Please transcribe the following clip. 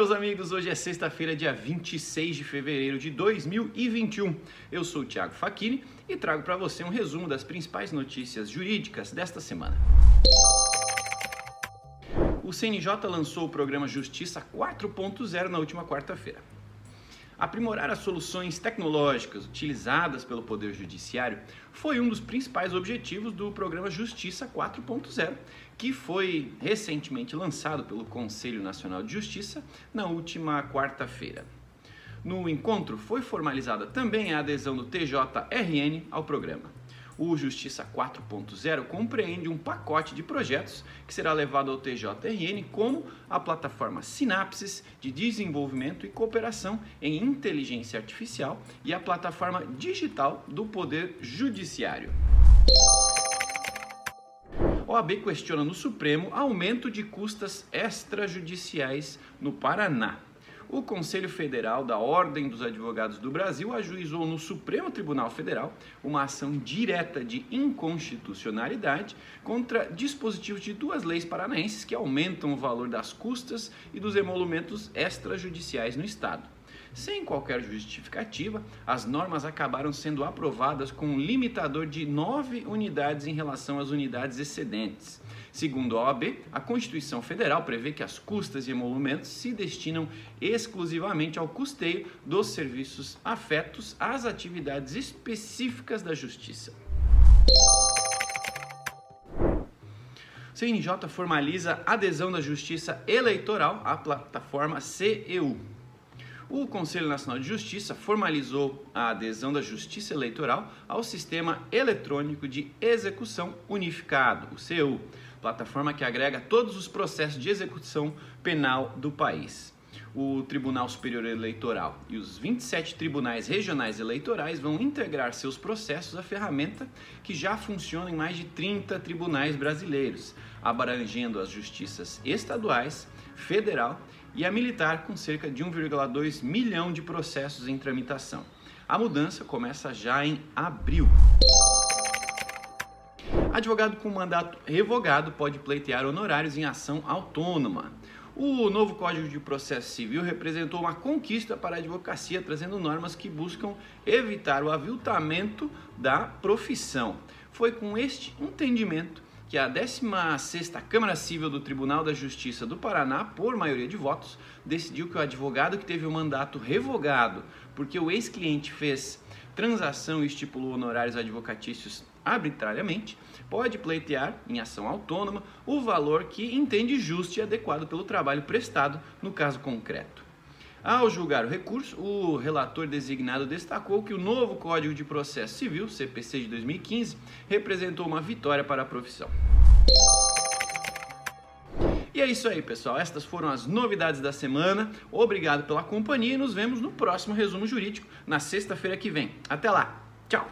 meus amigos, hoje é sexta-feira, dia 26 de fevereiro de 2021. Eu sou o Thiago Facchini e trago para você um resumo das principais notícias jurídicas desta semana. O CNJ lançou o programa Justiça 4.0 na última quarta-feira. Aprimorar as soluções tecnológicas utilizadas pelo Poder Judiciário foi um dos principais objetivos do programa Justiça 4.0, que foi recentemente lançado pelo Conselho Nacional de Justiça na última quarta-feira. No encontro foi formalizada também a adesão do TJRN ao programa. O Justiça 4.0 compreende um pacote de projetos que será levado ao TJRN, como a plataforma Sinapses de desenvolvimento e cooperação em inteligência artificial e a plataforma digital do Poder Judiciário. OAB questiona no Supremo aumento de custas extrajudiciais no Paraná o Conselho Federal da Ordem dos Advogados do Brasil ajuizou no Supremo Tribunal Federal uma ação direta de inconstitucionalidade contra dispositivos de duas leis paranaenses que aumentam o valor das custas e dos emolumentos extrajudiciais no Estado. Sem qualquer justificativa, as normas acabaram sendo aprovadas com um limitador de 9 unidades em relação às unidades excedentes. Segundo a OAB, a Constituição Federal prevê que as custas e emolumentos se destinam exclusivamente ao custeio dos serviços afetos às atividades específicas da Justiça. CNJ formaliza adesão da Justiça Eleitoral à plataforma CEU. O Conselho Nacional de Justiça formalizou a adesão da Justiça Eleitoral ao Sistema Eletrônico de Execução Unificado, o CEU, plataforma que agrega todos os processos de execução penal do país. O Tribunal Superior Eleitoral e os 27 tribunais regionais eleitorais vão integrar seus processos à ferramenta que já funciona em mais de 30 tribunais brasileiros, abrangendo as justiças estaduais, federal e a militar, com cerca de 1,2 milhão de processos em tramitação. A mudança começa já em abril. Advogado com mandato revogado pode pleitear honorários em ação autônoma. O novo Código de Processo Civil representou uma conquista para a advocacia, trazendo normas que buscam evitar o aviltamento da profissão. Foi com este entendimento que a 16ª Câmara Civil do Tribunal da Justiça do Paraná, por maioria de votos, decidiu que o advogado que teve o mandato revogado, porque o ex-cliente fez transação e estipulou honorários advocatícios arbitrariamente, pode pleitear, em ação autônoma, o valor que entende justo e adequado pelo trabalho prestado no caso concreto. Ao julgar o recurso, o relator designado destacou que o novo Código de Processo Civil, CPC de 2015, representou uma vitória para a profissão. E é isso aí, pessoal. Estas foram as novidades da semana. Obrigado pela companhia e nos vemos no próximo resumo jurídico na sexta-feira que vem. Até lá. Tchau.